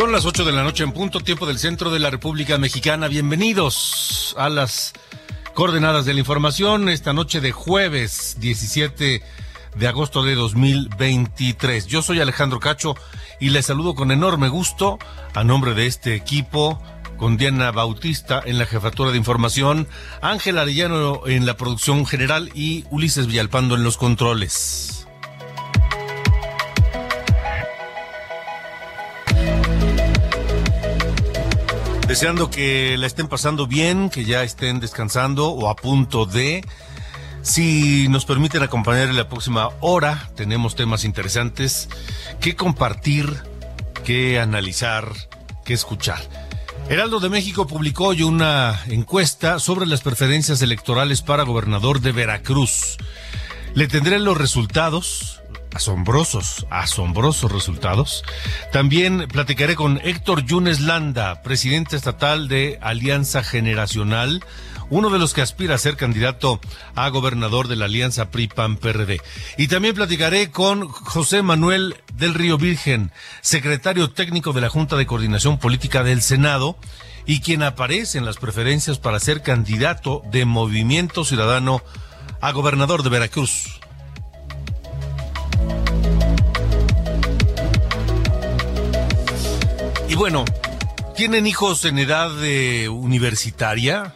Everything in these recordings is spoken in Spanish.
Son las 8 de la noche en punto, tiempo del centro de la República Mexicana. Bienvenidos a las coordenadas de la información esta noche de jueves 17 de agosto de 2023. Yo soy Alejandro Cacho y les saludo con enorme gusto a nombre de este equipo con Diana Bautista en la jefatura de información, Ángel Arellano en la producción general y Ulises Villalpando en los controles. Deseando que la estén pasando bien, que ya estén descansando o a punto de. Si nos permiten acompañar en la próxima hora, tenemos temas interesantes que compartir, que analizar, que escuchar. Heraldo de México publicó hoy una encuesta sobre las preferencias electorales para gobernador de Veracruz. Le tendré los resultados asombrosos, asombrosos resultados. También platicaré con Héctor Yunes Landa, presidente estatal de Alianza Generacional, uno de los que aspira a ser candidato a gobernador de la Alianza PRI-PAN-PRD. Y también platicaré con José Manuel del Río Virgen, secretario técnico de la Junta de Coordinación Política del Senado y quien aparece en las preferencias para ser candidato de Movimiento Ciudadano a gobernador de Veracruz. Y bueno, ¿tienen hijos en edad universitaria?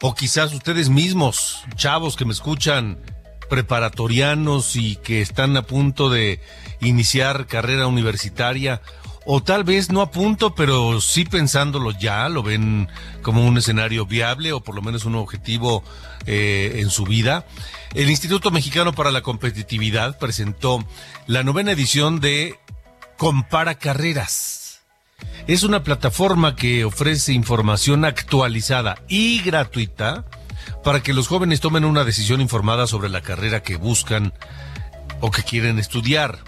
O quizás ustedes mismos, chavos que me escuchan, preparatorianos y que están a punto de iniciar carrera universitaria, o tal vez no a punto, pero sí pensándolo ya, lo ven como un escenario viable o por lo menos un objetivo eh, en su vida. El Instituto Mexicano para la Competitividad presentó la novena edición de Compara Carreras es una plataforma que ofrece información actualizada y gratuita para que los jóvenes tomen una decisión informada sobre la carrera que buscan o que quieren estudiar.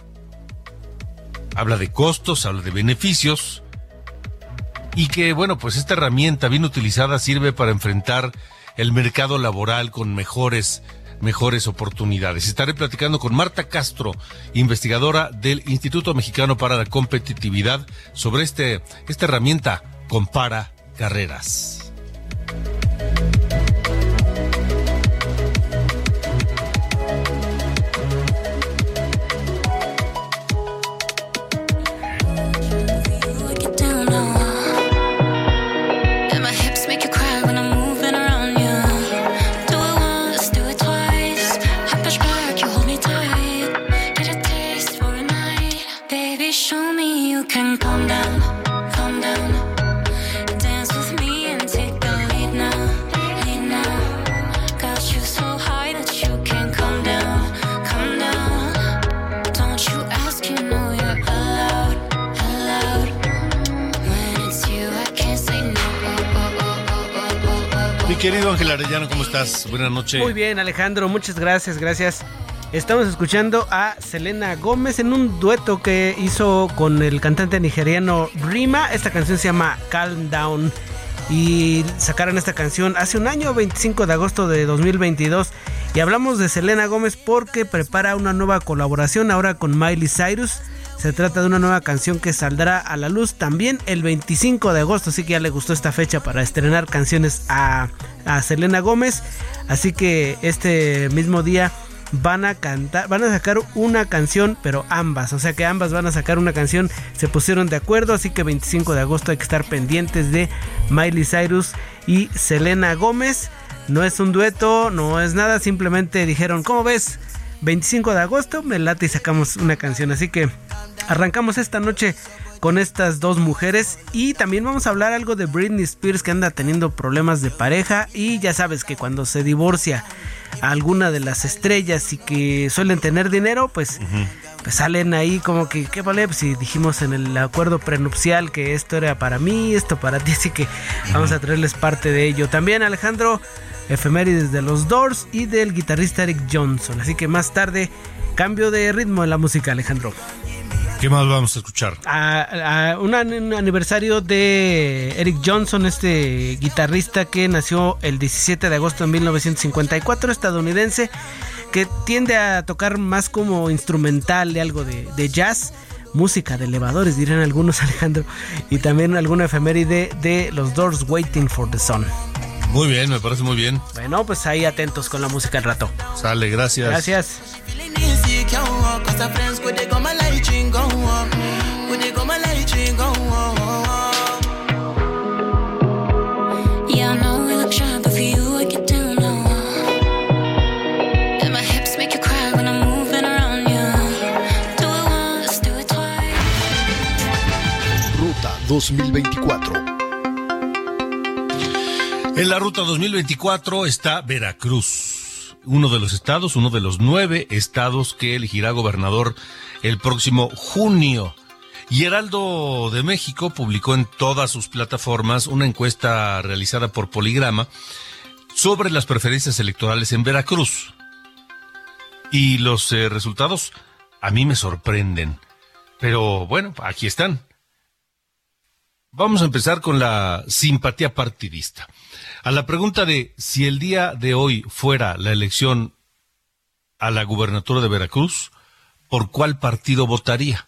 Habla de costos, habla de beneficios y que, bueno, pues esta herramienta bien utilizada sirve para enfrentar el mercado laboral con mejores mejores oportunidades. Estaré platicando con Marta Castro, investigadora del Instituto Mexicano para la Competitividad, sobre este, esta herramienta Compara Carreras. Querido Ángel Arellano, ¿cómo estás? Buenas noches. Muy bien, Alejandro, muchas gracias, gracias. Estamos escuchando a Selena Gómez en un dueto que hizo con el cantante nigeriano Rima. Esta canción se llama Calm Down. Y sacaron esta canción hace un año, 25 de agosto de 2022. Y hablamos de Selena Gómez porque prepara una nueva colaboración ahora con Miley Cyrus. Se trata de una nueva canción que saldrá a la luz también el 25 de agosto, así que ya le gustó esta fecha para estrenar canciones a, Selena Gómez. Así que este mismo día van a cantar, van a sacar una canción, pero ambas, o sea que ambas van a sacar una canción, se pusieron de acuerdo, así que 25 de agosto hay que estar pendientes de Miley Cyrus y Selena Gómez. No es un dueto, no es nada, simplemente dijeron, ¿cómo ves? 25 de agosto, me late y sacamos una canción, así que arrancamos esta noche con estas dos mujeres. Y también vamos a hablar algo de Britney Spears que anda teniendo problemas de pareja. Y ya sabes que cuando se divorcia alguna de las estrellas y que suelen tener dinero, pues, pues salen ahí como que, ¿qué vale? Pues si dijimos en el acuerdo prenupcial que esto era para mí, esto para ti, así que vamos a traerles parte de ello. También Alejandro, efemérides de los Doors y del guitarrista Eric Johnson. Así que más tarde, cambio de ritmo en la música, Alejandro. ¿Qué más vamos a escuchar? A, un aniversario de Eric Johnson, este guitarrista que nació el 17 de agosto de 1954, estadounidense, que tiende a tocar más como instrumental de algo de, de jazz música de elevadores, dirían algunos, Alejandro, y también alguna efeméride de los Doors Waiting for the Sun. Muy bien, me parece muy bien. Bueno, pues ahí atentos con la música al rato. Sale, gracias. Gracias. Ruta 2024. En la ruta 2024 está Veracruz, uno de los estados, uno de los nueve estados que elegirá gobernador el próximo junio. Y Heraldo de México publicó en todas sus plataformas una encuesta realizada por Poligrama sobre las preferencias electorales en Veracruz. Y los eh, resultados a mí me sorprenden. Pero bueno, aquí están. Vamos a empezar con la simpatía partidista. A la pregunta de si el día de hoy fuera la elección a la gubernatura de Veracruz, ¿por cuál partido votaría?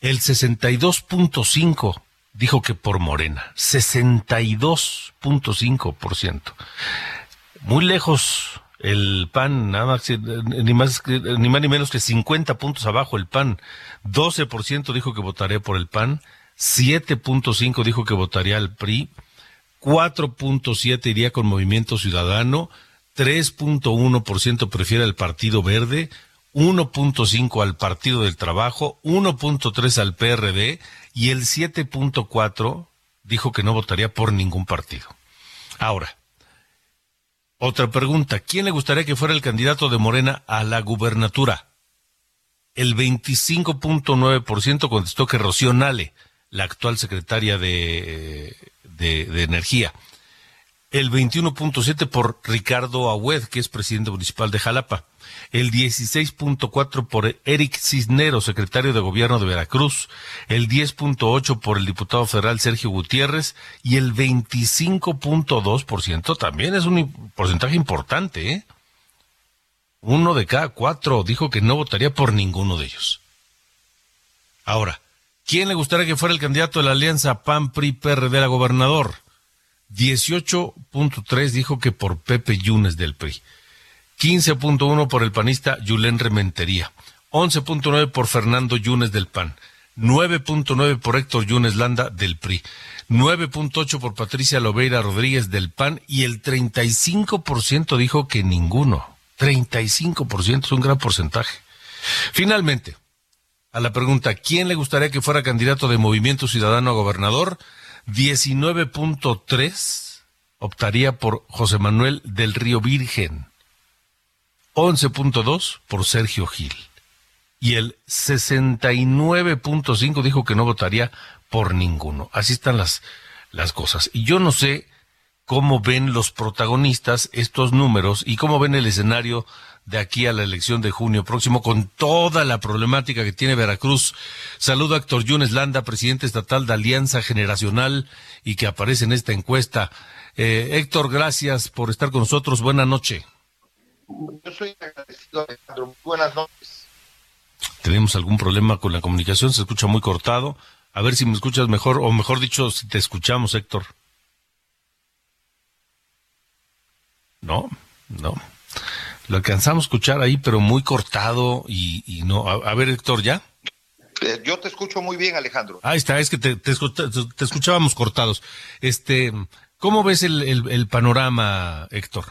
El 62.5 dijo que por Morena, 62.5%. Muy lejos el PAN, nada más, ni más, ni menos que 50 puntos abajo el PAN. 12% dijo que votaría por el PAN, 7.5 dijo que votaría al PRI, 4.7 iría con Movimiento Ciudadano, 3.1% prefiere al Partido Verde, 1.5 al Partido del Trabajo, 1.3 al PRD y el 7.4 dijo que no votaría por ningún partido. Ahora, otra pregunta, ¿quién le gustaría que fuera el candidato de Morena a la gubernatura? El 25.9% contestó que Rocío Nale, la actual secretaria de, de, Energía el 21.7 por Ricardo Agüed, que es presidente municipal de Jalapa, el 16.4 por Eric Cisneros, secretario de Gobierno de Veracruz, el 10.8 por el diputado federal Sergio Gutiérrez y el 25.2% también es un porcentaje importante, ¿eh? Uno de cada cuatro dijo que no votaría por ninguno de ellos. Ahora, ¿quién le gustaría que fuera el candidato de la alianza PAN-PRI-PRD a gobernador? 18.3 dijo que por Pepe Yunes del PRI. 15.1 por el panista Yulén Rementería. 11.9 por Fernando Yunes del PAN. 9.9 por Héctor Yunes Landa del PRI. 9.8 por Patricia Lobeira Rodríguez del PAN y el 35% dijo que ninguno. 35% es un gran porcentaje. Finalmente, a la pregunta, ¿quién le gustaría que fuera candidato de Movimiento Ciudadano a gobernador? 19.3 optaría por José Manuel del Río Virgen. 11.2 por Sergio Gil. Y el 69.5 dijo que no votaría por ninguno. Así están las, las cosas. Y yo no sé cómo ven los protagonistas estos números y cómo ven el escenario de aquí a la elección de junio próximo con toda la problemática que tiene Veracruz. Saludo a Héctor Yunes Landa, presidente estatal de Alianza Generacional y que aparece en esta encuesta. Eh, Héctor, gracias por estar con nosotros. Buenas noches. Yo soy agradecido, Alejandro. Buenas noches. Tenemos algún problema con la comunicación, se escucha muy cortado. A ver si me escuchas mejor, o mejor dicho, si te escuchamos, Héctor. No, no. Lo alcanzamos a escuchar ahí, pero muy cortado y, no. A, ver, Héctor, ¿ya? Eh, yo te escucho muy bien, Alejandro. Ahí está, es que te, te, escuchábamos cortados. Este, ¿Cómo ves el, el, panorama, Héctor?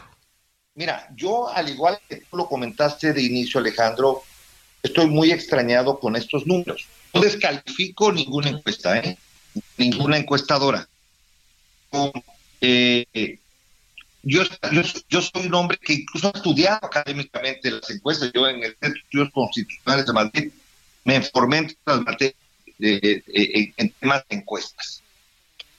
Mira, yo, al igual que tú lo comentaste de inicio, Alejandro, estoy muy extrañado con estos números. No descalifico ninguna encuesta, ¿eh? ninguna encuestadora. Eh, yo, yo, soy un hombre que incluso ha estudiado académicamente las encuestas. Yo en el Centro de Estudios Constitucionales de Madrid me informé en, en temas de encuestas.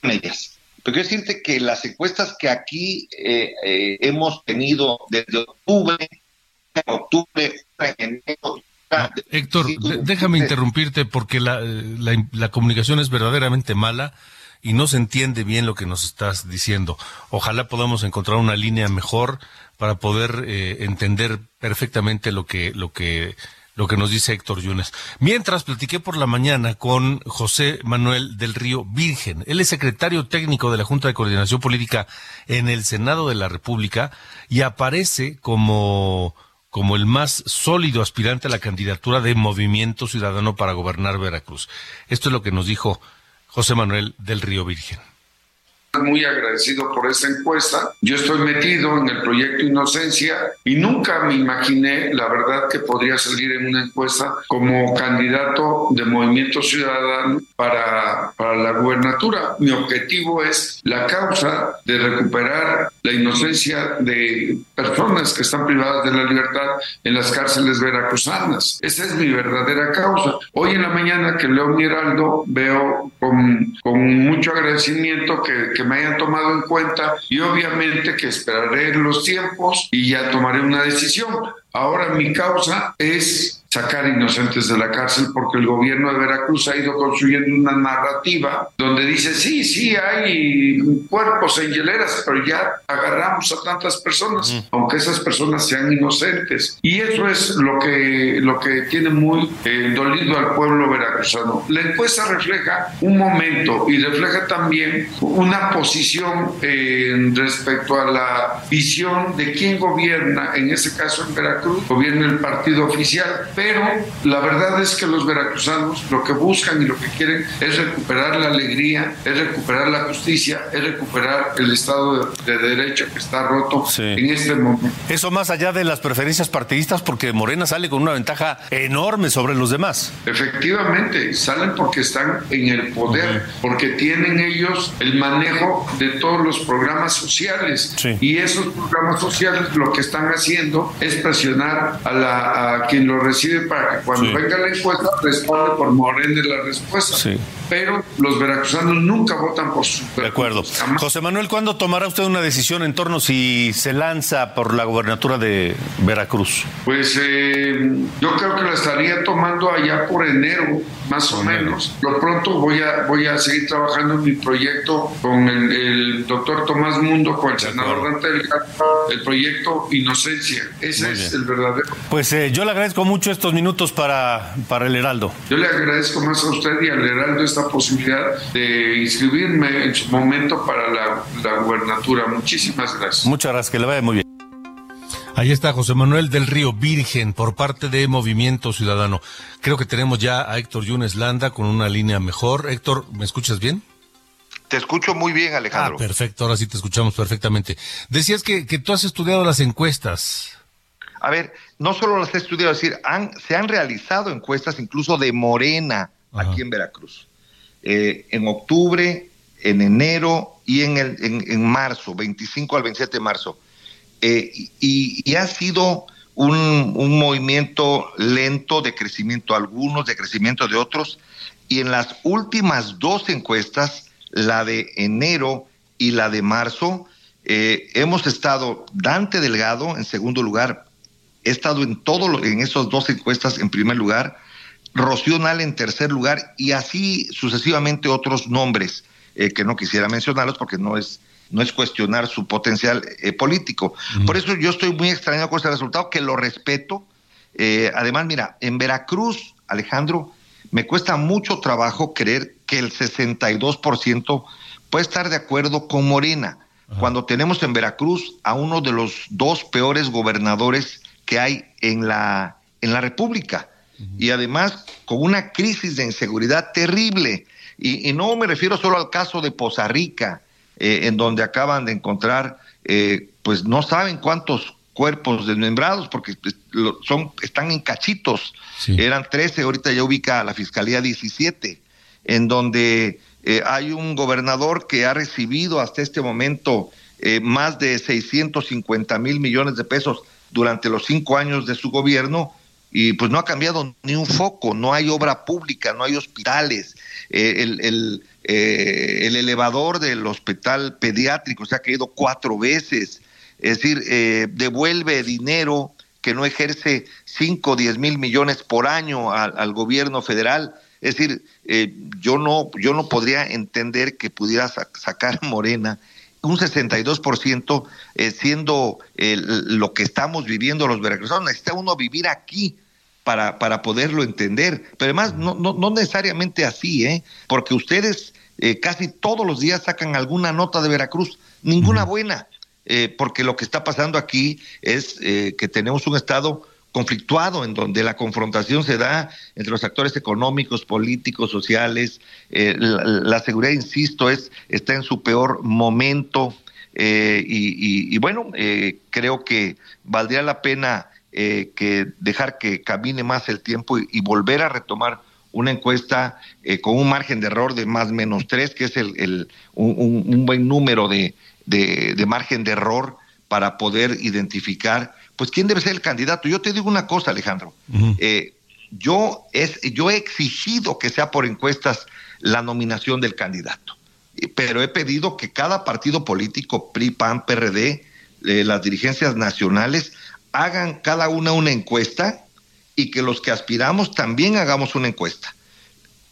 Ellas. Pero quiero decirte que las encuestas que aquí eh, eh, hemos tenido desde octubre, octubre, enero, Héctor, déjame interrumpirte porque la, la, comunicación es verdaderamente mala y no se entiende bien lo que nos estás diciendo. Ojalá podamos encontrar una línea mejor para poder eh, entender perfectamente lo que, lo que, lo que nos dice Héctor Yunes. Mientras platiqué por la mañana con José Manuel del Río Virgen. Él es secretario técnico de la Junta de Coordinación Política en el Senado de la República y aparece como como el más sólido aspirante a la candidatura de Movimiento Ciudadano para gobernar Veracruz. Esto es lo que nos dijo José Manuel del Río Virgen muy agradecido por esta encuesta. Yo estoy metido en el proyecto Inocencia y nunca me imaginé, la verdad, que podría salir en una encuesta como candidato de Movimiento Ciudadano para, para la gubernatura. Mi objetivo es la causa de recuperar la inocencia de personas que están privadas de la libertad en las cárceles veracruzanas. Esa es mi verdadera causa. Hoy en la mañana que leo mi Heraldo veo con, con mucho agradecimiento que, que me hayan tomado en cuenta y obviamente que esperaré los tiempos y ya tomaré una decisión. Ahora mi causa es sacar inocentes de la cárcel porque el gobierno de Veracruz ha ido construyendo una narrativa donde dice, sí, sí, hay cuerpos en hieleras, pero ya agarramos a tantas personas, aunque esas personas sean inocentes. Y eso es lo que, lo que tiene muy eh, dolido al pueblo veracruzano. La encuesta refleja un momento y refleja también una posición eh, respecto a la visión de quién gobierna, en ese caso en Veracruz, gobierna el partido oficial, pero la verdad es que los veracruzanos lo que buscan y lo que quieren es recuperar la alegría, es recuperar la justicia, es recuperar el Estado de, Derecho que está roto en este momento. Eso más allá de las preferencias partidistas, porque Morena sale con una ventaja enorme sobre los demás. Efectivamente, salen porque están en el poder, porque tienen ellos el manejo de todos los programas sociales. Y esos programas sociales lo que están haciendo es presionar a, la, a quien lo recibe para que cuando venga la encuesta responde por Morena la respuesta. Sí. Pero los veracruzanos nunca votan por su. De acuerdo. José Manuel, ¿cuándo tomará usted una decisión en torno si se lanza por la gobernatura de Veracruz? Pues eh, yo creo que la estaría tomando allá por enero, más o menos. Lo pronto voy a, voy a seguir trabajando en mi proyecto con el, doctor Tomás Mundo, con el senador Dante Delgado, el proyecto Inocencia. Ese es el verdadero. Pues eh, yo le agradezco mucho estos minutos para, para el Heraldo. Yo le agradezco más a usted y al Heraldo esta posibilidad de inscribirme en su momento para la, la gubernatura. Muchísimas gracias. Muchas gracias, que le vaya muy bien. Ahí está José Manuel del Río Virgen por parte de Movimiento Ciudadano. Creo que tenemos ya a Héctor Yunes Landa con una línea mejor. Héctor, ¿me escuchas bien? Te escucho muy bien, Alejandro. Ah, perfecto, ahora sí te escuchamos perfectamente. Decías que, que tú has estudiado las encuestas. A ver, no solo las he estudiado, es decir, han, se han realizado encuestas incluso de Morena aquí en Veracruz. Eh, en octubre, en enero y en, el, en, marzo, 25 al 27 de marzo. Eh, y, ha sido un, un, movimiento lento de crecimiento algunos, de crecimiento de otros. Y en las últimas dos encuestas, la de enero y la de marzo, eh, hemos estado Dante Delgado en segundo lugar, he estado en todo en esas dos encuestas en primer lugar, Rocío Nal en tercer lugar y así sucesivamente otros nombres eh, que no quisiera mencionarlos porque no es no es cuestionar su potencial eh, político. Por eso yo estoy muy extrañado con ese resultado, que lo respeto. Eh, además, mira, en Veracruz, Alejandro, me cuesta mucho trabajo creer que el 62% puede estar de acuerdo con Morena, cuando tenemos en Veracruz a uno de los dos peores gobernadores que hay en la, en la República. Y además con una crisis de inseguridad terrible. Y, no me refiero solo al caso de Poza Rica, eh, en donde acaban de encontrar, eh, pues no saben cuántos cuerpos desmembrados, porque pues, son, están en cachitos. Eran 13, ahorita ya ubica a la Fiscalía 17, en donde eh, hay un gobernador que ha recibido hasta este momento más de 650 mil millones de pesos durante los cinco años de su gobierno y pues no ha cambiado ni un foco, no hay obra pública, no hay hospitales, eh, el, eh, el, elevador del hospital pediátrico se ha caído cuatro veces, es decir, eh, devuelve dinero que no ejerce cinco o diez mil millones por año al, gobierno federal. Es decir, yo no yo no podría entender que pudiera sacar Morena un 62% eh, siendo lo que estamos viviendo los veracruzanos. Necesita uno vivir aquí para, para poderlo entender. Pero además, no, no, no necesariamente así, ¿eh? porque ustedes eh, casi todos los días sacan alguna nota de Veracruz, ninguna buena, eh, porque lo que está pasando aquí es eh, que tenemos un Estado conflictuado en donde la confrontación se da entre los actores económicos, políticos, sociales. la, seguridad, insisto, es está en su peor momento y, y, bueno, creo que valdría la pena eh, que dejar que camine más el tiempo y, volver a retomar una encuesta eh, con un margen de error de más menos tres, que es el, un, buen número de, de, margen de error para poder identificar, pues, quién debe ser el candidato. Yo te digo una cosa, Alejandro. Eh, yo, es, yo he exigido que sea por encuestas la nominación del candidato, pero he pedido que cada partido político, PRI, PAN, PRD, las dirigencias nacionales, hagan cada una una encuesta y que los que aspiramos también hagamos una encuesta.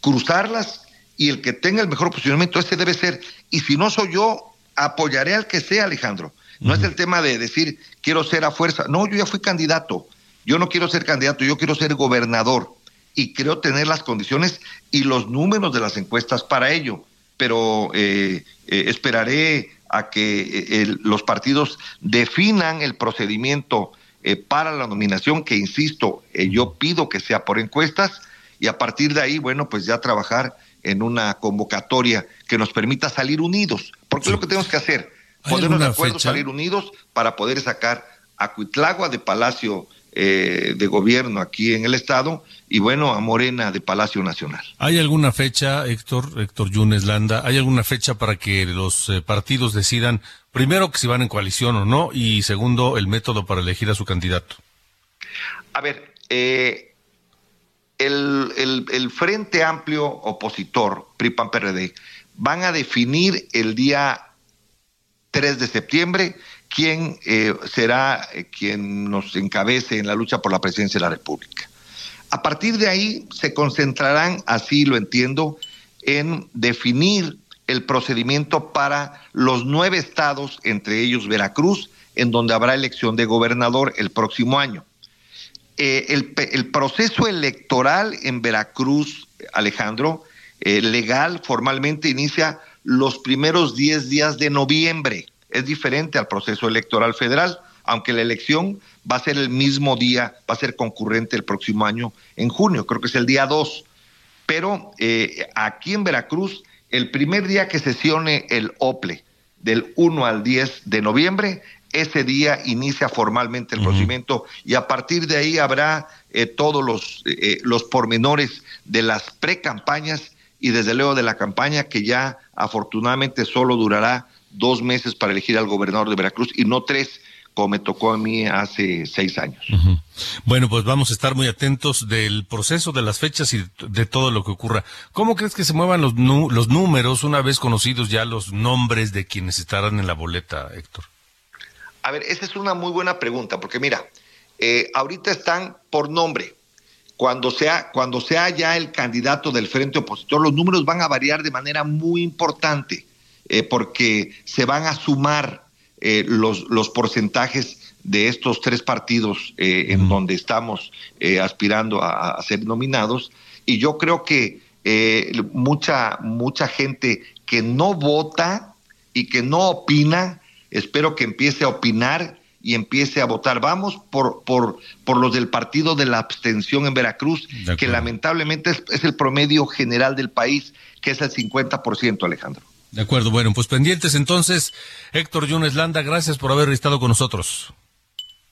Cruzarlas y el que tenga el mejor posicionamiento, ese debe ser. Y si no soy yo, apoyaré al que sea, Alejandro. No es el tema de decir, quiero ser a fuerza. No, yo ya fui candidato. Yo no quiero ser candidato, yo quiero ser gobernador. Y creo tener las condiciones y los números de las encuestas para ello. Pero eh, eh, esperaré a que eh, los partidos definan el procedimiento eh, para la nominación, que insisto, eh, yo pido que sea por encuestas y a partir de ahí, bueno, pues ya trabajar en una convocatoria que nos permita salir unidos, porque es lo que tenemos que hacer, ponernos de acuerdo, salir unidos para poder sacar a Cuitlagua de Palacio eh, de Gobierno aquí en el Estado y bueno, a Morena de Palacio Nacional. ¿Hay alguna fecha, Héctor, Héctor Yunes Landa, hay alguna fecha para que los partidos decidan primero que si van en coalición o no, y segundo, el método para elegir a su candidato. A ver, eh, el, Frente Amplio Opositor, PRI-PAN-PRD, van a definir el día 3 de septiembre quién eh, será eh, quien nos encabece en la lucha por la presidencia de la República. A partir de ahí se concentrarán, así lo entiendo, en definir el procedimiento para los nueve estados, entre ellos Veracruz, en donde habrá elección de gobernador el próximo año. Eh, el, proceso electoral en Veracruz, Alejandro, legal, formalmente inicia los primeros 10 días de noviembre. Es diferente al proceso electoral federal, aunque la elección va a ser el mismo día, va a ser concurrente el próximo año en junio, creo que es el día 2. Pero eh, aquí en Veracruz el primer día que sesione el OPLE, del 1 al 10 de noviembre, ese día inicia formalmente el procedimiento y a partir de ahí habrá eh, todos los, eh, eh, los pormenores de las pre-campañas y desde luego de la campaña que ya afortunadamente solo durará dos meses para elegir al gobernador de Veracruz y no tres como me tocó a mí hace seis años. Bueno, pues vamos a estar muy atentos del proceso, de las fechas y de todo lo que ocurra. ¿Cómo crees que se muevan los, los números una vez conocidos ya los nombres de quienes estarán en la boleta, Héctor? A ver, esa es una muy buena pregunta, porque mira, eh, ahorita están por nombre. Cuando sea, cuando sea ya el candidato del frente opositor, los números van a variar de manera muy importante. eh, porque se van a sumar eh, los, los porcentajes de estos tres partidos eh, en donde estamos aspirando a, ser nominados. Y yo creo que mucha, mucha gente que no vota y que no opina, espero que empiece a opinar y empiece a votar. Vamos por, por, por los del partido de la abstención en Veracruz, que lamentablemente es, el promedio general del país, que es el 50%, Alejandro. De acuerdo, bueno, pues pendientes entonces. Héctor Yunes Landa, gracias por haber estado con nosotros.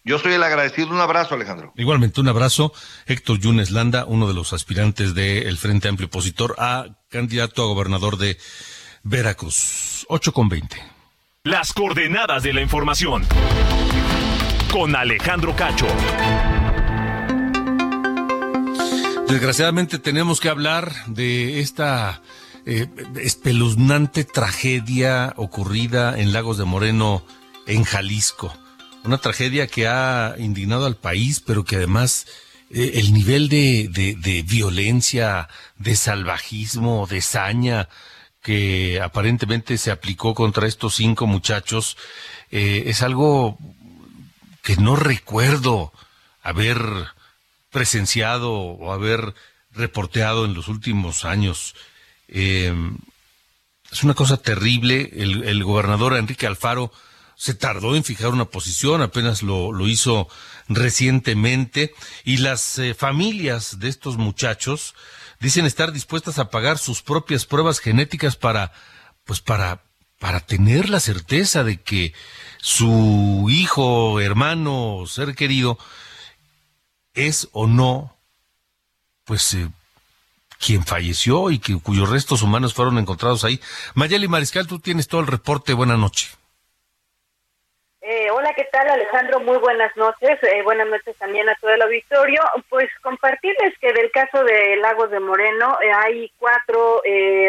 Yo soy el agradecido. Un abrazo, Alejandro. Igualmente, un abrazo. Héctor Yunes Landa, uno de los aspirantes del Frente Amplio Opositor a candidato a gobernador de Veracruz. 8 con 20. Las coordenadas de la información con Alejandro Cacho. Desgraciadamente tenemos que hablar de esta eh, espeluznante tragedia ocurrida en Lagos de Moreno, en Jalisco. Una tragedia que ha indignado al país, pero que además eh, el nivel de, violencia, de salvajismo, de saña que aparentemente se aplicó contra estos cinco muchachos eh, es algo que no recuerdo haber presenciado o haber reporteado en los últimos años. Eh, es una cosa terrible. El, gobernador Enrique Alfaro se tardó en fijar una posición, apenas lo, lo hizo recientemente, y las eh, familias de estos muchachos dicen estar dispuestas a pagar sus propias pruebas genéticas para, pues para, para tener la certeza de que su hijo, hermano, ser querido, es o no, pues, eh, quien falleció y que, cuyos restos humanos fueron encontrados ahí. Mayeli Mariscal, tú tienes todo el reporte. Buenas noches. Eh, hola, ¿qué tal Alejandro? Muy buenas noches. Eh, buenas noches también a todo el auditorio. Pues compartirles que del caso de Lagos de Moreno hay cuatro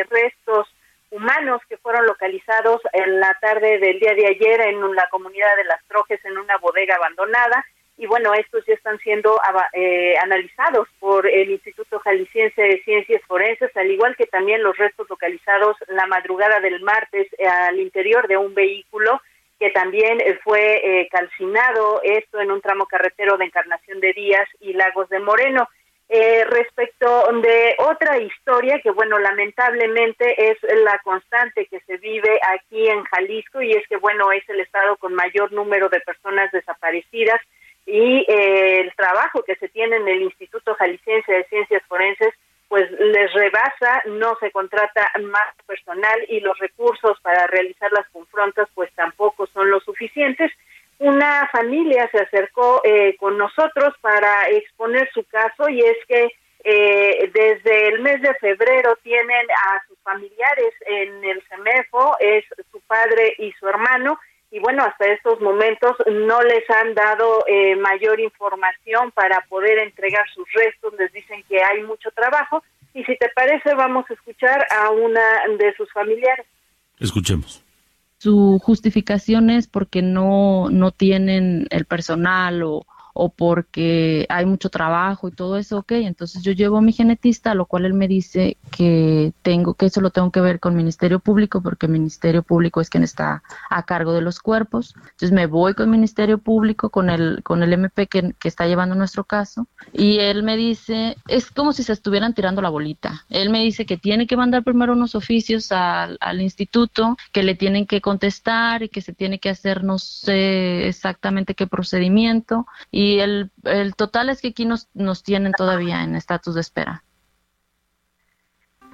restos humanos que fueron localizados en la tarde del día de ayer en la comunidad de Las Trojes en una bodega abandonada y bueno, estos ya están siendo eh, analizados por el Instituto Jalisciense de Ciencias Forenses, al igual que también los restos localizados la madrugada del martes eh, al interior de un vehículo que también eh, fue calcinado, esto en un tramo carretero de Encarnación de Díaz y Lagos de Moreno. Eh, respecto de otra historia que, bueno, lamentablemente es la constante que se vive aquí en Jalisco y es que, bueno, es el estado con mayor número de personas desaparecidas y eh, el trabajo que se tiene en el Instituto Jalisciense de Ciencias Forenses pues les rebasa, no se contrata más personal y los recursos para realizar las confrontas pues tampoco son lo suficientes una familia se acercó eh, con nosotros para exponer su caso y es que eh, desde el mes de febrero tienen a sus familiares en el CEMEFO, es su padre y su hermano, y bueno, hasta estos momentos no les han dado eh, mayor información para poder entregar sus restos, les dicen que hay mucho trabajo, y si te parece vamos a escuchar a una de sus familiares. Escuchemos su justificación es porque no, no tienen el personal o, o porque hay mucho trabajo y todo eso, ok, entonces yo llevo a mi genetista, lo cual él me dice que tengo, que eso lo tengo que ver con Ministerio Público, porque Ministerio Público es quien está a cargo de los cuerpos. Entonces me voy con Ministerio Público, con el, con el MP que, que está llevando nuestro caso, y él me dice, es como si se estuvieran tirando la bolita. Él me dice que tiene que mandar primero unos oficios al, al instituto, que le tienen que contestar y que se tiene que hacer no sé exactamente qué procedimiento. Y y el, total es que aquí nos, nos tienen todavía en estatus de espera.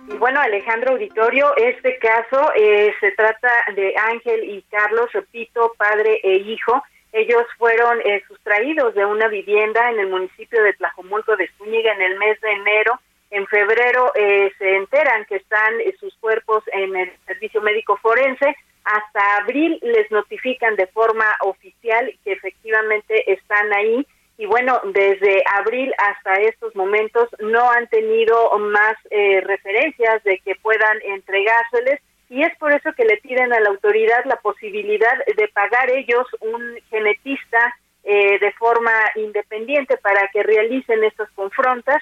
Y bueno, Alejandro Auditorio, este caso eh, se trata de Ángel y Carlos, repito, padre e hijo. Ellos fueron eh, sustraídos de una vivienda en el municipio de Tlajomulco de Zúñiga en el mes de enero. En febrero eh, se enteran que están sus cuerpos en el servicio médico forense hasta abril les notifican de forma oficial que efectivamente están ahí. Y bueno, desde abril hasta estos momentos no han tenido más eh, referencias de que puedan entregárseles. Y es por eso que le piden a la autoridad la posibilidad de pagar ellos un genetista eh, de forma independiente para que realicen estas confrontas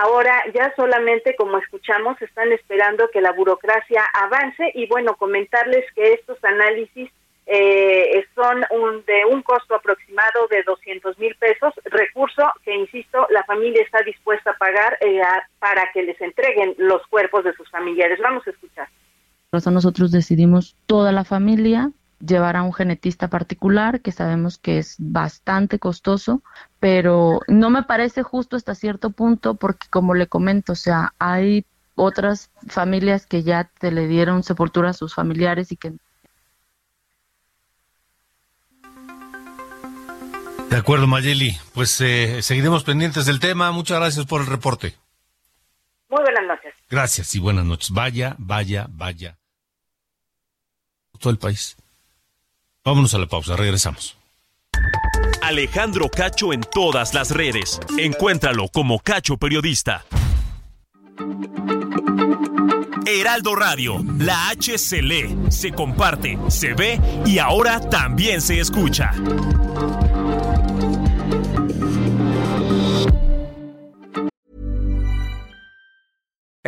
Ahora ya solamente, como escuchamos, están esperando que la burocracia avance y bueno, comentarles que estos análisis eh, son un, de un costo aproximado de 200 mil pesos, recurso que, insisto, la familia está dispuesta a pagar eh, para que les entreguen los cuerpos de sus familiares. Vamos a escuchar. Por eso nosotros decidimos toda la familia llevar a un genetista particular, que sabemos que es bastante costoso, pero no me parece justo hasta cierto punto porque como le comento, o sea, hay otras familias que ya te le dieron sepultura a sus familiares y que De acuerdo, Mayeli. Pues eh, seguiremos pendientes del tema. Muchas gracias por el reporte. Muy buenas noches. Gracias y buenas noches. Vaya, vaya, vaya. Todo el país. Vámonos a la pausa, regresamos. Alejandro Cacho en todas las redes. Encuéntralo como Cacho Periodista. Heraldo Radio, la H se lee, se comparte, se ve y ahora también se escucha.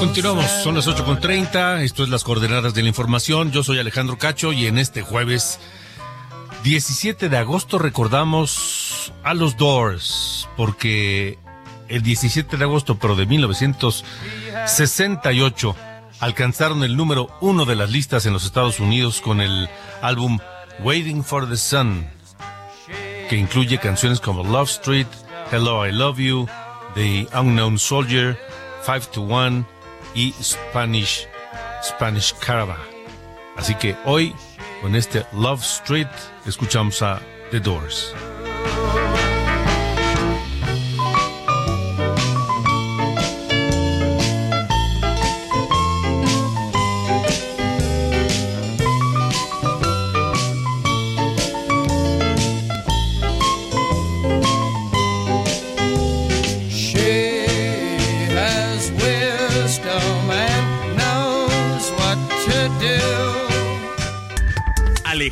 Continuamos, son las 8.30, esto es las coordenadas de la información, yo soy Alejandro Cacho y en este jueves 17 de agosto recordamos a los Doors, porque el 17 de agosto, pero de 1968, alcanzaron el número uno de las listas en los Estados Unidos con el álbum Waiting for the Sun, que incluye canciones como Love Street, Hello I Love You, The Unknown Soldier, Five to One y Spanish, Spanish Caravan. Así que hoy, con este Love Street, escuchamos a The Doors.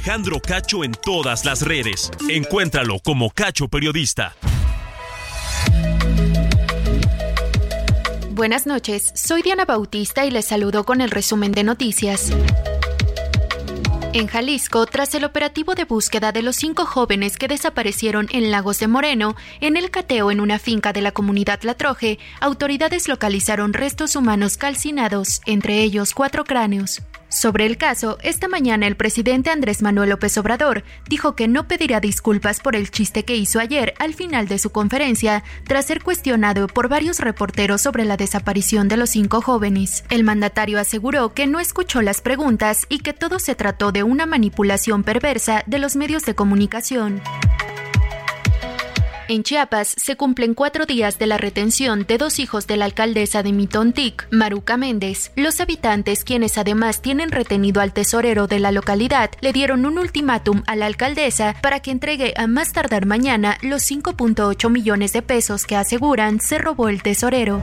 Alejandro Cacho en todas las redes. Encuéntralo como Cacho Periodista. Buenas noches, soy Diana Bautista y les saludo con el resumen de noticias. En Jalisco, tras el operativo de búsqueda de los cinco jóvenes que desaparecieron en Lagos de Moreno, en el cateo en una finca de la comunidad La Troje, autoridades localizaron restos humanos calcinados, entre ellos cuatro cráneos. Sobre el caso, esta mañana el presidente Andrés Manuel López Obrador dijo que no pedirá disculpas por el chiste que hizo ayer al final de su conferencia, tras ser cuestionado por varios reporteros sobre la desaparición de los cinco jóvenes. El mandatario aseguró que no escuchó las preguntas y que todo se trató de una manipulación perversa de los medios de comunicación. En Chiapas se cumplen cuatro días de la retención de dos hijos de la alcaldesa de Mitontic, Maruca Méndez. Los habitantes, quienes además tienen retenido al tesorero de la localidad, le dieron un ultimátum a la alcaldesa para que entregue a más tardar mañana los 5.8 millones de pesos que aseguran se robó el tesorero.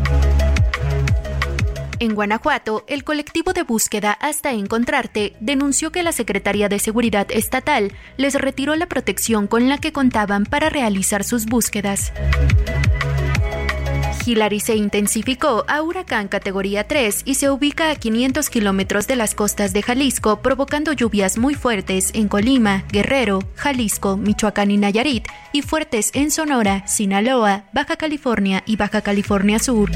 En Guanajuato, el colectivo de búsqueda Hasta Encontrarte denunció que la Secretaría de Seguridad Estatal les retiró la protección con la que contaban para realizar sus búsquedas. Hillary se intensificó a huracán categoría 3 y se ubica a 500 kilómetros de las costas de Jalisco, provocando lluvias muy fuertes en Colima, Guerrero, Jalisco, Michoacán y Nayarit, y fuertes en Sonora, Sinaloa, Baja California y Baja California Sur.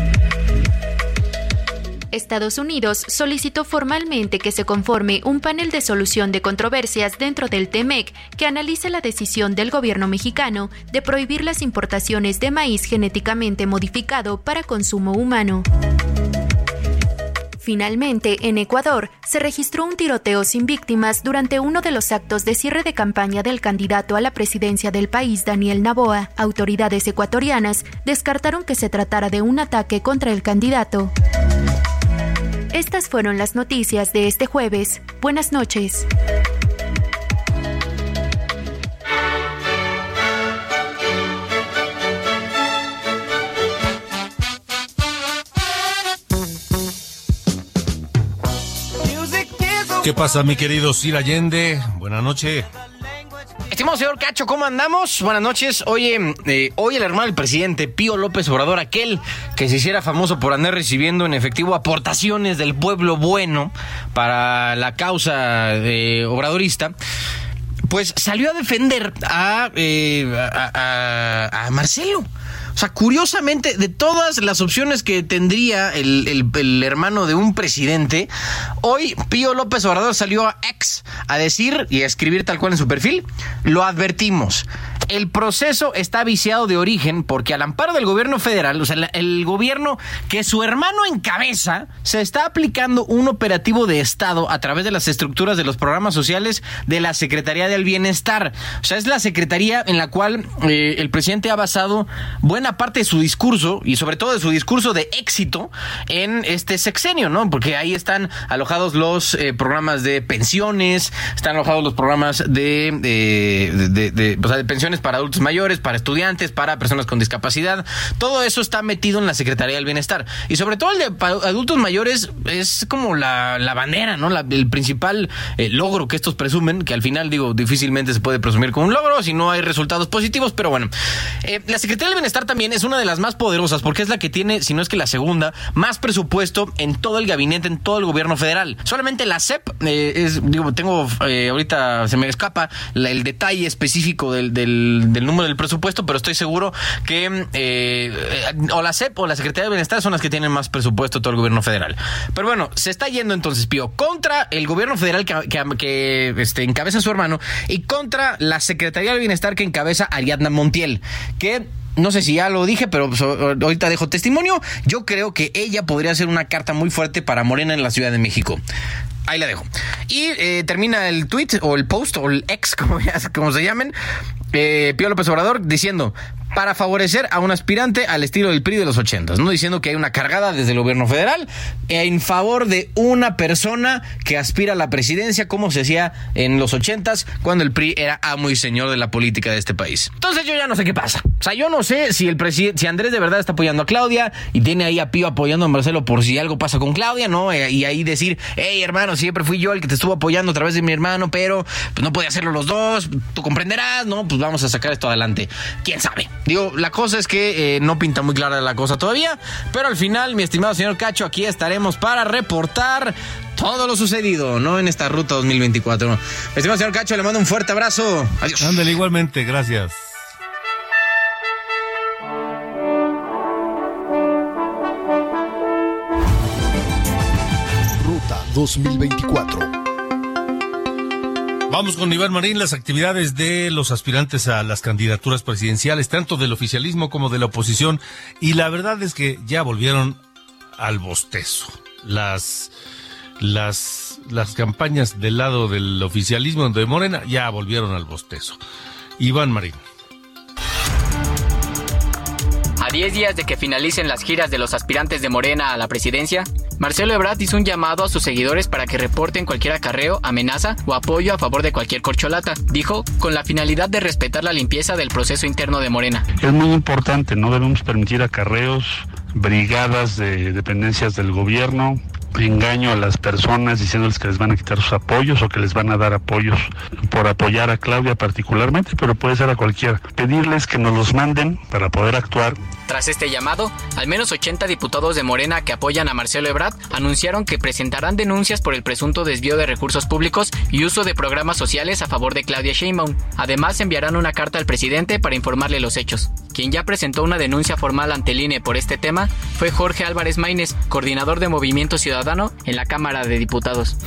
Estados Unidos solicitó formalmente que se conforme un panel de solución de controversias dentro del TEMEC que analice la decisión del gobierno mexicano de prohibir las importaciones de maíz genéticamente modificado para consumo humano. Finalmente, en Ecuador, se registró un tiroteo sin víctimas durante uno de los actos de cierre de campaña del candidato a la presidencia del país, Daniel Naboa. Autoridades ecuatorianas descartaron que se tratara de un ataque contra el candidato. Estas fueron las noticias de este jueves. Buenas noches. ¿Qué pasa, mi querido Sir Allende? Buenas noches. Estimado señor Cacho, ¿cómo andamos? Buenas noches. Oye, eh, hoy el hermano del presidente Pío López Obrador, aquel que se hiciera famoso por andar recibiendo en efectivo aportaciones del pueblo bueno para la causa eh, obradorista, pues salió a defender a, eh, a, a- a Marcelo. O sea, curiosamente, de todas las opciones que tendría el, el- el hermano de un presidente, hoy Pío López Obrador salió a ex a decir y a escribir tal cual en su perfil, lo advertimos. El proceso está viciado de origen porque al amparo del gobierno federal, o sea, el gobierno que su hermano encabeza, se está aplicando un operativo de Estado a través de las estructuras de los programas sociales de la Secretaría del Bienestar. O sea, es la secretaría en la cual eh, el presidente ha basado buena parte de su discurso y sobre todo de su discurso de éxito en este sexenio, ¿no? Porque ahí están alojados los eh, programas de pensiones, están alojados los programas de, de, de- de- de para adultos mayores, para estudiantes, para personas con discapacidad. Todo eso está metido en la Secretaría del Bienestar. Y sobre todo el de adultos mayores es como la, bandera, ¿no? La- el principal eh, logro que estos presumen, que al final, digo, difícilmente se puede presumir como un logro si no hay resultados positivos, pero bueno. Eh, la Secretaría del Bienestar también es una de las más poderosas porque es la que tiene, si no es que la segunda, más presupuesto en todo el gabinete, en todo el gobierno federal. Solamente la CEP, eh, es, digo, tengo, eh, ahorita se me escapa el detalle específico del- del número del presupuesto, pero estoy seguro que eh, o la CEP o la Secretaría del Bienestar son las que tienen más presupuesto todo el gobierno federal. Pero bueno, se está yendo entonces, Pío, contra el gobierno federal que, este, encabeza su hermano y contra la Secretaría del Bienestar que encabeza Ariadna Montiel, que no sé si ya lo dije, pero ahorita dejo testimonio. Yo creo que ella podría ser una carta muy fuerte para Morena en la Ciudad de México. Ahí la dejo. Y eh, termina el tweet o el post o el ex, como, como se llamen, eh, Pío López Obrador diciendo para favorecer a un aspirante al estilo del PRI de los ochentas, ¿no? Diciendo que hay una cargada desde el gobierno federal en favor de una persona que aspira a la presidencia, como se hacía en los ochentas, cuando el PRI era amo y señor de la política de este país. Entonces yo ya no sé qué pasa. O sea, yo no sé si el presidente, si Andrés de verdad está apoyando a Claudia y tiene ahí a Pío apoyando a Marcelo por si algo pasa con Claudia, ¿no? Eh, Y ahí decir, hey hermano, siempre fui yo el que te estuvo apoyando a través de mi hermano, pero pues, no podía hacerlo los dos, tú comprenderás, ¿no? Pues vamos a sacar esto adelante. ¿Quién sabe? Digo, la cosa es que eh, no pinta muy clara la cosa todavía, pero al final, mi estimado señor Cacho, aquí estaremos para reportar todo lo sucedido, ¿no? En esta ruta 2024. Mi estimado señor Cacho, le mando un fuerte abrazo. Adiós. Ándale, igualmente, gracias. Ruta 2024. Vamos con Iván Marín, las actividades de los aspirantes a las candidaturas presidenciales, tanto del oficialismo como de la oposición, y la verdad es que ya volvieron al bostezo. Las, las, las campañas del lado del oficialismo de Morena ya volvieron al bostezo. Iván Marín. A 10 días de que finalicen las giras de los aspirantes de Morena a la presidencia, Marcelo Ebrard hizo un llamado a sus seguidores para que reporten cualquier acarreo, amenaza o apoyo a favor de cualquier corcholata. Dijo, con la finalidad de respetar la limpieza del proceso interno de Morena. Es muy importante, no debemos permitir acarreos, brigadas de dependencias del gobierno, engaño a las personas diciéndoles que les van a quitar sus apoyos o que les van a dar apoyos por apoyar a Claudia particularmente, pero puede ser a cualquiera. Pedirles que nos los manden para poder actuar Tras este llamado, al menos 80 diputados de Morena que apoyan a Marcelo Ebrard anunciaron que presentarán denuncias por el presunto desvío de recursos públicos y uso de programas sociales a favor de Claudia Sheinbaum. Además, enviarán una carta al presidente para informarle los hechos. Quien ya presentó una denuncia formal ante el INE por este tema fue Jorge Álvarez Maínez, coordinador de Movimiento Ciudadano en la Cámara de Diputados.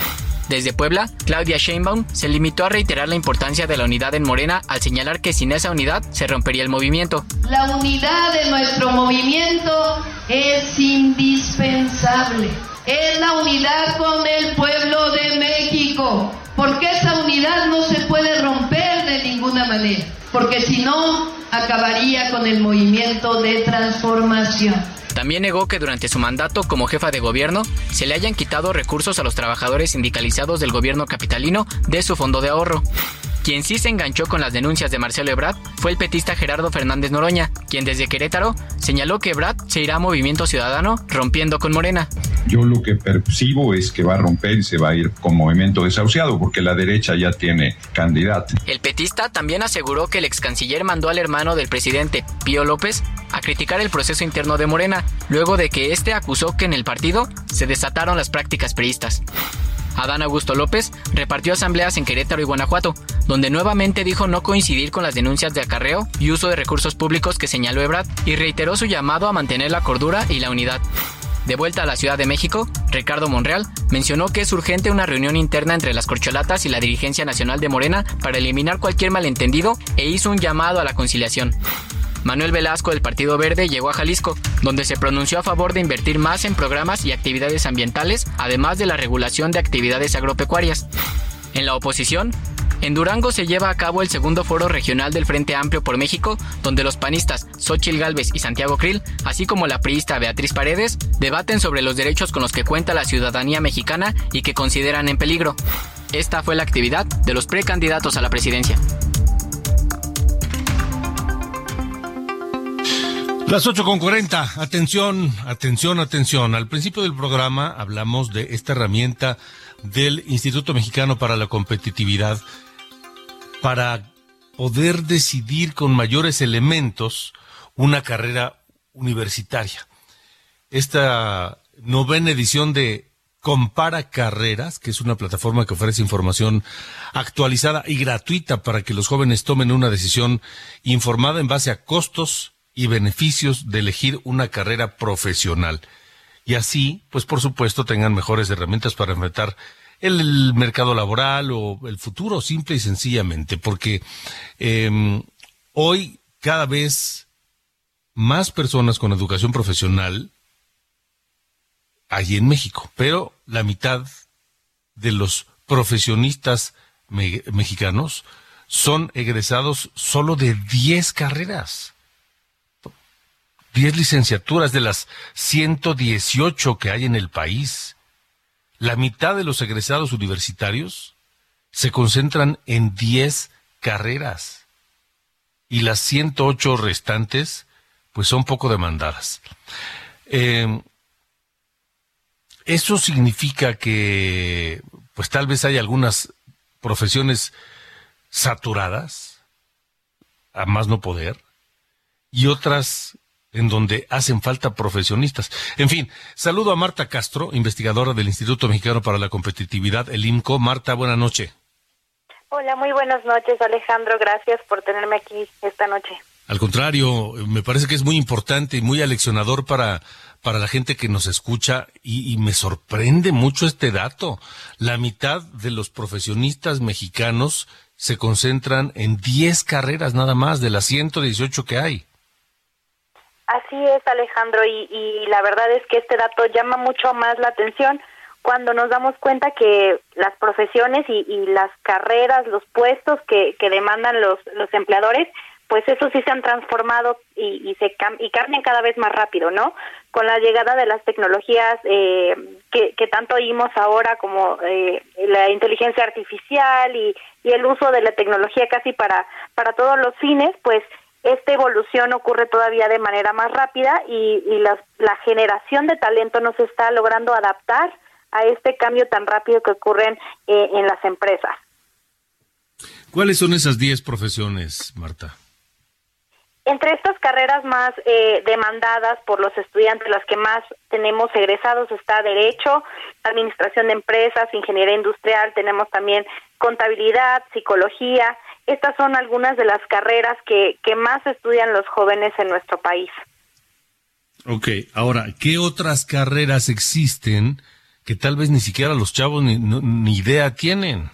Desde Puebla, Claudia Sheinbaum se limitó a reiterar la importancia de la unidad en Morena al señalar que sin esa unidad se rompería el movimiento. La unidad de nuestro movimiento es indispensable. Es la unidad con el pueblo de México, porque esa unidad no se puede romper de ninguna manera, porque si no, acabaría con el movimiento de transformación. También negó que durante su mandato como jefa de gobierno se le hayan quitado recursos a los trabajadores sindicalizados del gobierno capitalino de su fondo de ahorro. Quien sí se enganchó con las denuncias de Marcelo Ebrard fue el petista Gerardo Fernández Noroña, quien desde Querétaro señaló que Ebrard se irá a Movimiento Ciudadano rompiendo con Morena. Yo lo que percibo es que va a romper y se va a ir con movimiento desahuciado porque la derecha ya tiene candidato. El petista también aseguró que el ex canciller mandó al hermano del presidente, Pío López, a criticar el proceso interno de Morena, luego de que este acusó que en el partido se desataron las prácticas priistas. Adán Augusto López repartió asambleas en Querétaro y Guanajuato, donde nuevamente dijo no coincidir con las denuncias de acarreo y uso de recursos públicos que señaló Ebrard y reiteró su llamado a mantener la cordura y la unidad. De vuelta a la Ciudad de México, Ricardo Monreal mencionó que es urgente una reunión interna entre las corcholatas y la dirigencia nacional de Morena para eliminar cualquier malentendido e hizo un llamado a la conciliación. Manuel Velasco del Partido Verde llegó a Jalisco, donde se pronunció a favor de invertir más en programas y actividades ambientales, además de la regulación de actividades agropecuarias. En la oposición, en Durango se lleva a cabo el segundo foro regional del Frente Amplio por México, donde los panistas Xochil Gálvez y Santiago Krill, así como la priista Beatriz Paredes, debaten sobre los derechos con los que cuenta la ciudadanía mexicana y que consideran en peligro. Esta fue la actividad de los precandidatos a la presidencia. Las 8 con 40. Atención, atención, atención. Al principio del programa hablamos de esta herramienta del Instituto Mexicano para la Competitividad para poder decidir con mayores elementos una carrera universitaria. Esta novena edición de Compara Carreras, que es una plataforma que ofrece información actualizada y gratuita para que los jóvenes tomen una decisión informada en base a costos, y beneficios de elegir una carrera profesional. Y así, pues por supuesto, tengan mejores herramientas para enfrentar el, mercado laboral o el futuro, simple y sencillamente, porque em, hoy cada vez más personas con educación profesional hay en México, pero la mitad de los profesionistas mexicanos son egresados solo de 10 carreras. 10 licenciaturas de las 118 que hay en el país. La mitad de los egresados universitarios se concentran en 10 carreras y las 108 restantes pues son poco demandadas. Eh, eso significa que pues tal vez hay algunas profesiones saturadas, a más no poder, y otras en donde hacen falta profesionistas. En fin, saludo a Marta Castro, investigadora del Instituto Mexicano para la Competitividad, el IMCO. Marta, buena noche. Hola, muy buenas noches, Alejandro. Gracias por tenerme aquí esta noche. Al contrario, me parece que es muy importante y muy aleccionador para, para la gente que nos escucha y, y me sorprende mucho este dato. La mitad de los profesionistas mexicanos se concentran en 10 carreras nada más de las 118 que hay. Así es, Alejandro, y, la verdad es que este dato llama mucho más la atención cuando nos damos cuenta que las profesiones y, las carreras, los puestos que, demandan los, los empleadores, pues eso sí se han transformado y, se y cambian cada vez más rápido, ¿no? Con la llegada de las tecnologías eh, que, que, tanto oímos ahora como eh, la inteligencia artificial y, y el uso de la tecnología casi para, para todos los fines, pues esta evolución ocurre todavía de manera más rápida y, la, generación de talento no se está logrando adaptar a este cambio tan rápido que ocurren eh, en las empresas. ¿Cuáles son esas 10 profesiones, Marta? Entre estas carreras más eh, demandadas por los estudiantes, las que más tenemos egresados, está Derecho, Administración de Empresas, Ingeniería Industrial, tenemos también Contabilidad, Psicología. Estas son algunas de las carreras que, que más estudian los jóvenes en nuestro país. Ok, ahora, ¿qué otras carreras existen que tal vez ni siquiera los chavos ni, ni idea tienen?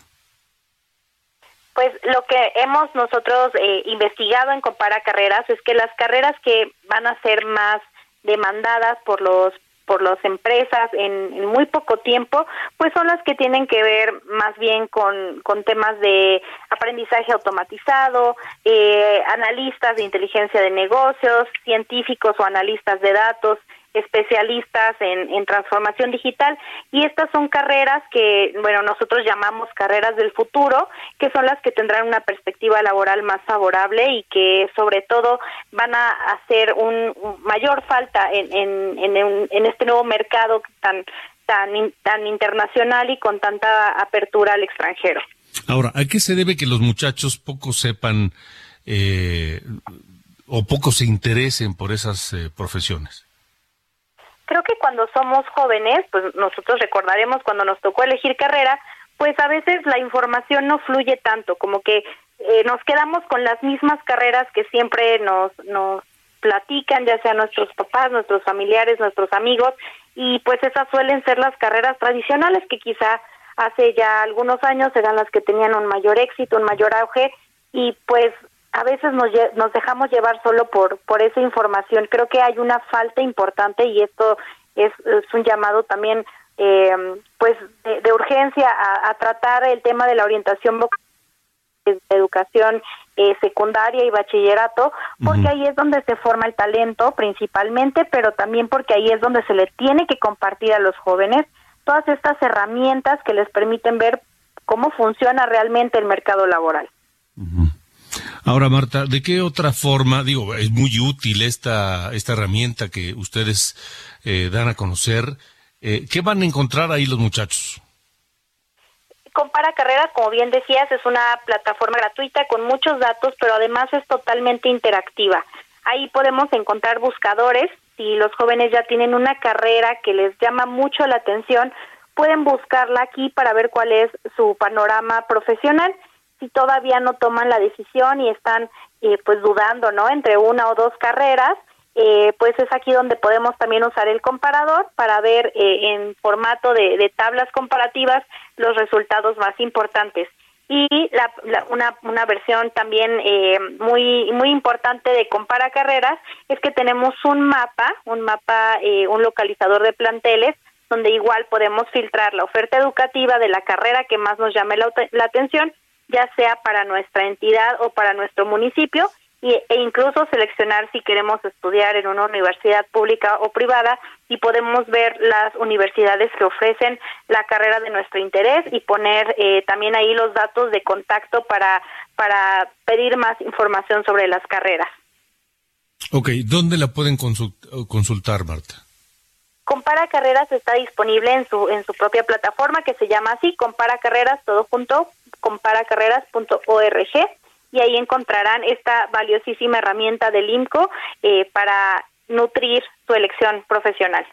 Pues lo que hemos nosotros eh, investigado en Compara Carreras es que las carreras que van a ser más demandadas por los por las empresas en, muy poco tiempo, pues son las que tienen que ver más bien con, con temas de aprendizaje automatizado, eh, analistas de inteligencia de negocios, científicos o analistas de datos, especialistas en, en, transformación digital y estas son carreras que, bueno, nosotros llamamos carreras del futuro, que son las que tendrán una perspectiva laboral más favorable y que sobre todo van a hacer un, mayor falta en, en, en, este nuevo mercado tan, tan, tan internacional y con tanta apertura al extranjero. Ahora, ¿a qué se debe que los muchachos poco sepan eh, o poco se interesen por esas eh, profesiones? Creo que cuando somos jóvenes, pues nosotros recordaremos cuando nos tocó elegir carrera, pues a veces la información no fluye tanto, como que eh, nos quedamos con las mismas carreras que siempre nos, nos platican, ya sea nuestros papás, nuestros familiares, nuestros amigos, y pues esas suelen ser las carreras tradicionales que quizá hace ya algunos años eran las que tenían un mayor éxito, un mayor auge, y pues a veces nos, nos dejamos llevar solo por, por esa información. Creo que hay una falta importante y esto es, un llamado también eh, pues de, urgencia a, tratar el tema de la orientación de educación eh, secundaria y bachillerato, porque ahí es donde se forma el talento principalmente, pero también porque ahí es donde se le tiene que compartir a los jóvenes todas estas herramientas que les permiten ver cómo funciona realmente el mercado laboral. Ahora, Marta, ¿de qué otra forma, digo, es muy útil esta, esta herramienta que ustedes eh, dan a conocer? Eh, ¿Qué van a encontrar ahí los muchachos? Compara Carreras, como bien decías, es una plataforma gratuita con muchos datos, pero además es totalmente interactiva. Ahí podemos encontrar buscadores. Si los jóvenes ya tienen una carrera que les llama mucho la atención, pueden buscarla aquí para ver cuál es su panorama profesional si todavía no toman la decisión y están eh, pues dudando, ¿no? Entre una o dos carreras, eh, pues es aquí donde podemos también usar el comparador para ver eh, en formato de, tablas comparativas los resultados más importantes. Y la, una, una versión también muy muy importante de compara carreras es que tenemos un mapa, un mapa, un localizador de planteles donde igual podemos filtrar la oferta educativa de la carrera que más nos llame la atención ya sea para nuestra entidad o para nuestro municipio, y, e incluso seleccionar si queremos estudiar en una universidad pública o privada y podemos ver las universidades que ofrecen la carrera de nuestro interés y poner eh, también ahí los datos de contacto para, para pedir más información sobre las carreras. Ok, ¿dónde la pueden consultar, Marta? Compara Carreras está disponible en su en su propia plataforma que se llama así, Compara Carreras todo junto comparacarreras.org y ahí encontrarán esta valiosísima herramienta del INCO eh, para nutrir su elección profesional.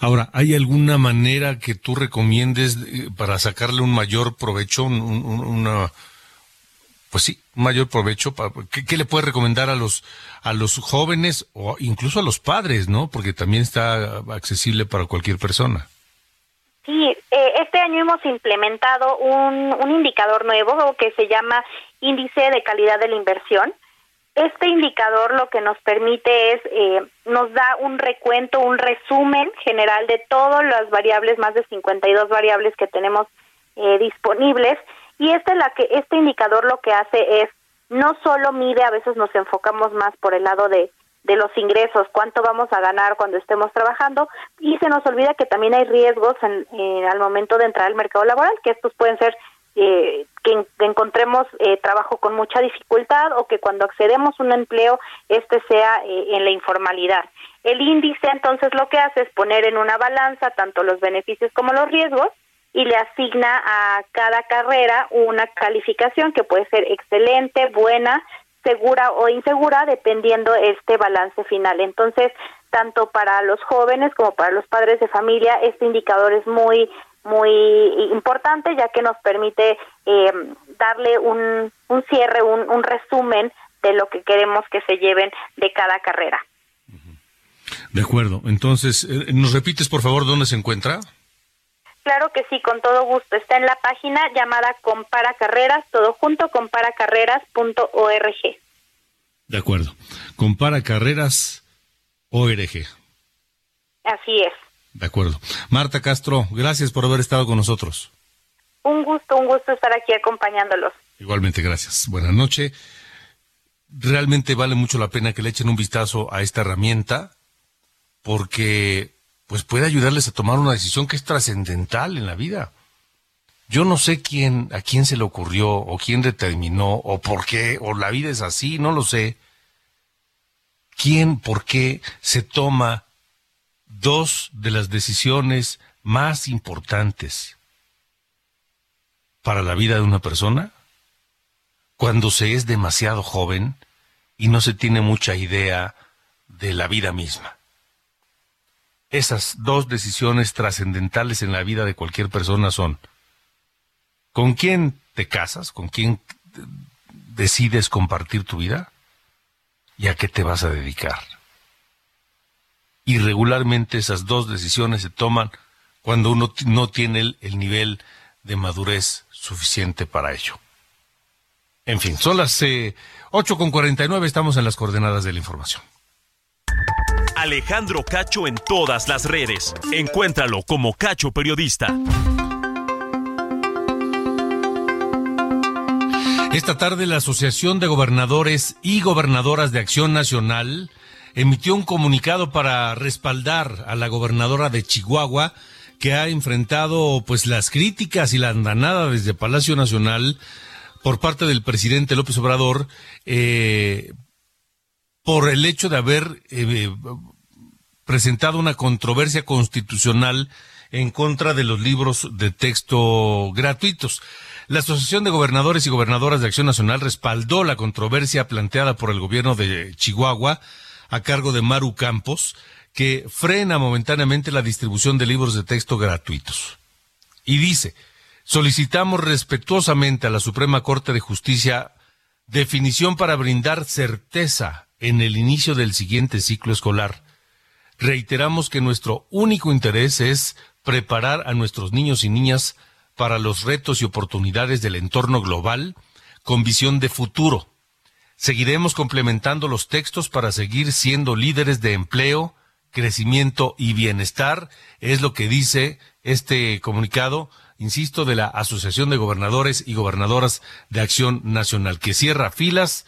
Ahora, ¿hay alguna manera que tú recomiendes eh, para sacarle un mayor provecho, una, pues sí, un mayor provecho? ¿Qué, ¿Qué, le puedes recomendar a los a los jóvenes o incluso a los padres, no? Porque también está accesible para cualquier persona. Sí, eh, año hemos implementado un, un indicador nuevo que se llama índice de calidad de la inversión. Este indicador lo que nos permite es, eh, nos da un recuento, un resumen general de todas las variables, más de 52 variables que tenemos eh, disponibles. Y este, la que, este indicador lo que hace es, no solo mide, a veces nos enfocamos más por el lado de de los ingresos, cuánto vamos a ganar cuando estemos trabajando y se nos olvida que también hay riesgos en, al momento de entrar al mercado laboral, que estos pueden ser eh, que, encontremos eh, trabajo con mucha dificultad o que cuando accedemos a un empleo este sea eh, en la informalidad. El índice entonces lo que hace es poner en una balanza tanto los beneficios como los riesgos y le asigna a cada carrera una calificación que puede ser excelente, buena, segura o insegura dependiendo este balance final. Entonces, tanto para los jóvenes como para los padres de familia, este indicador es muy muy importante ya que nos permite eh, darle un, un cierre, un, un resumen de lo que queremos que se lleven de cada carrera. De acuerdo. Entonces, eh, ¿nos repites por favor dónde se encuentra? Claro que sí, con todo gusto. Está en la página llamada Compara Carreras, todo junto, comparacarreras.org. De acuerdo. Compara Carreras ORG. Así es. De acuerdo. Marta Castro, gracias por haber estado con nosotros. Un gusto, un gusto estar aquí acompañándolos. Igualmente, gracias. Buenas noches. Realmente vale mucho la pena que le echen un vistazo a esta herramienta porque pues puede ayudarles a tomar una decisión que es trascendental en la vida. Yo no sé quién, a quién se le ocurrió, o quién determinó, o por qué, o la vida es así, no lo sé. ¿Quién, por qué se toma dos de las decisiones más importantes para la vida de una persona? Cuando se es demasiado joven y no se tiene mucha idea de la vida misma. Esas dos decisiones trascendentales en la vida de cualquier persona son ¿Con quién te casas? ¿Con quién decides compartir tu vida? ¿Y a qué te vas a dedicar? Y regularmente esas dos decisiones se toman cuando uno no tiene el, el nivel de madurez suficiente para ello. En fin, son las eh, 8.49, estamos en las coordenadas de la información. Alejandro Cacho en todas las redes. Encuéntralo como Cacho Periodista. Esta tarde la Asociación de Gobernadores y Gobernadoras de Acción Nacional emitió un comunicado para respaldar a la gobernadora de Chihuahua que ha enfrentado pues las críticas y la andanada desde Palacio Nacional por parte del presidente López Obrador eh, por el hecho de haber eh, presentado una controversia constitucional en contra de los libros de texto gratuitos. La Asociación de Gobernadores y Gobernadoras de Acción Nacional respaldó la controversia planteada por el gobierno de Chihuahua a cargo de Maru Campos, que frena momentáneamente la distribución de libros de texto gratuitos. Y dice, solicitamos respetuosamente a la Suprema Corte de Justicia definición para brindar certeza en el inicio del siguiente ciclo escolar. Reiteramos que nuestro único interés es preparar a nuestros niños y niñas para los retos y oportunidades del entorno global con visión de futuro. Seguiremos complementando los textos para seguir siendo líderes de empleo, crecimiento y bienestar, es lo que dice este comunicado, insisto, de la Asociación de Gobernadores y Gobernadoras de Acción Nacional, que cierra filas,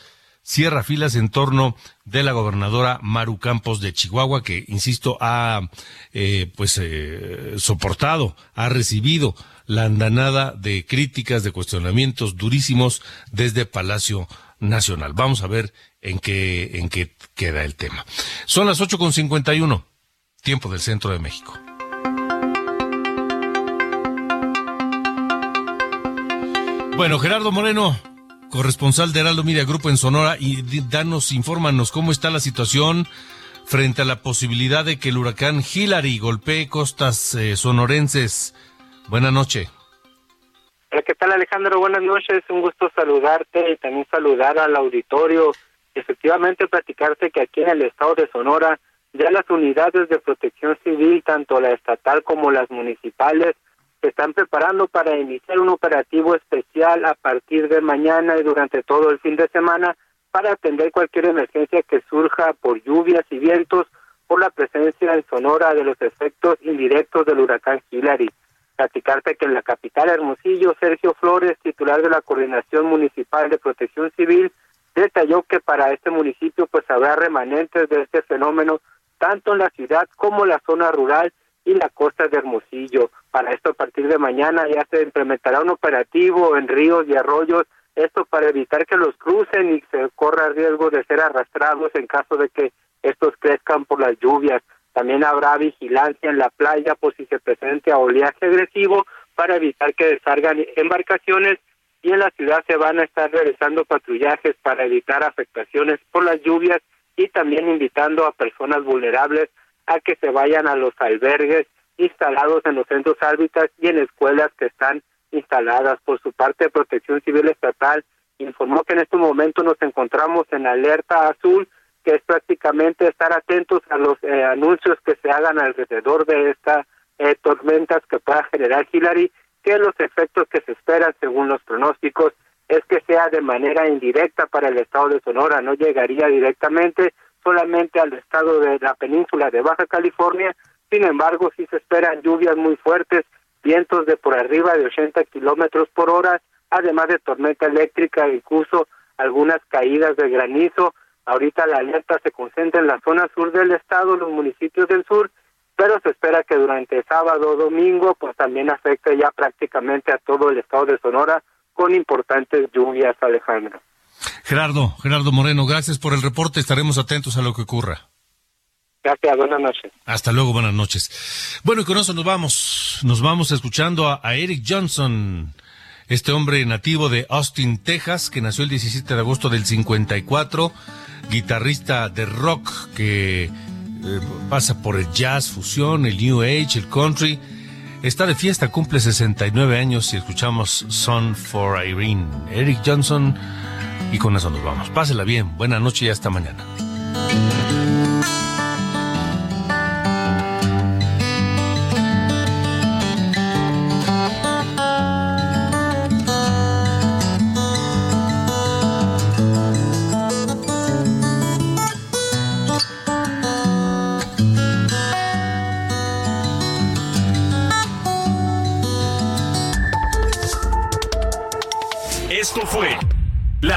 cierra filas en torno de la gobernadora Maru Campos de Chihuahua, que, insisto, ha eh, pues eh, soportado, ha recibido la andanada de críticas, de cuestionamientos durísimos desde Palacio Nacional. Vamos a ver en qué, en qué queda el tema. Son las ocho con cincuenta y uno, tiempo del centro de México. Bueno, Gerardo Moreno, corresponsal de Heraldo Media Grupo en Sonora, y danos, infórmanos cómo está la situación frente a la posibilidad de que el huracán Hillary golpee costas eh, sonorenses. Buenas noches. Hola, ¿qué tal Alejandro? Buenas noches, un gusto saludarte y también saludar al auditorio. Efectivamente, platicarte que aquí en el estado de Sonora ya las unidades de protección civil, tanto la estatal como las municipales, se están preparando para iniciar un operativo especial a partir de mañana y durante todo el fin de semana para atender cualquier emergencia que surja por lluvias y vientos por la presencia en Sonora de los efectos indirectos del huracán Hillary. Platicarte que en la capital Hermosillo, Sergio Flores, titular de la Coordinación Municipal de Protección Civil, detalló que para este municipio pues habrá remanentes de este fenómeno tanto en la ciudad como en la zona rural y la costa de Hermosillo. Para esto, a partir de mañana ya se implementará un operativo en ríos y arroyos, esto para evitar que los crucen y se corra riesgo de ser arrastrados en caso de que estos crezcan por las lluvias. También habrá vigilancia en la playa por si se presenta oleaje agresivo para evitar que descargan embarcaciones y en la ciudad se van a estar realizando patrullajes para evitar afectaciones por las lluvias y también invitando a personas vulnerables a que se vayan a los albergues instalados en los centros hábitats y en escuelas que están instaladas. Por su parte, Protección Civil Estatal informó que en este momento nos encontramos en alerta azul, que es prácticamente estar atentos a los eh, anuncios que se hagan alrededor de estas eh, tormentas que pueda generar Hillary, que los efectos que se esperan según los pronósticos es que sea de manera indirecta para el estado de Sonora, no llegaría directamente solamente al estado de la península de Baja California, sin embargo, sí se esperan lluvias muy fuertes, vientos de por arriba de 80 kilómetros por hora, además de tormenta eléctrica incluso algunas caídas de granizo. Ahorita la alerta se concentra en la zona sur del estado, los municipios del sur, pero se espera que durante sábado o domingo pues también afecte ya prácticamente a todo el estado de Sonora con importantes lluvias, Alejandro. Gerardo, Gerardo Moreno, gracias por el reporte, estaremos atentos a lo que ocurra. Gracias, buenas noches. Hasta luego, buenas noches. Bueno, y con eso nos vamos, nos vamos escuchando a, a Eric Johnson, este hombre nativo de Austin, Texas, que nació el 17 de agosto del 54, guitarrista de rock que eh, pasa por el jazz, fusión, el new age, el country. Está de fiesta, cumple 69 años y escuchamos Son for Irene. Eric Johnson, y con eso nos vamos. Pásela bien, buena noche y hasta mañana. Esto fue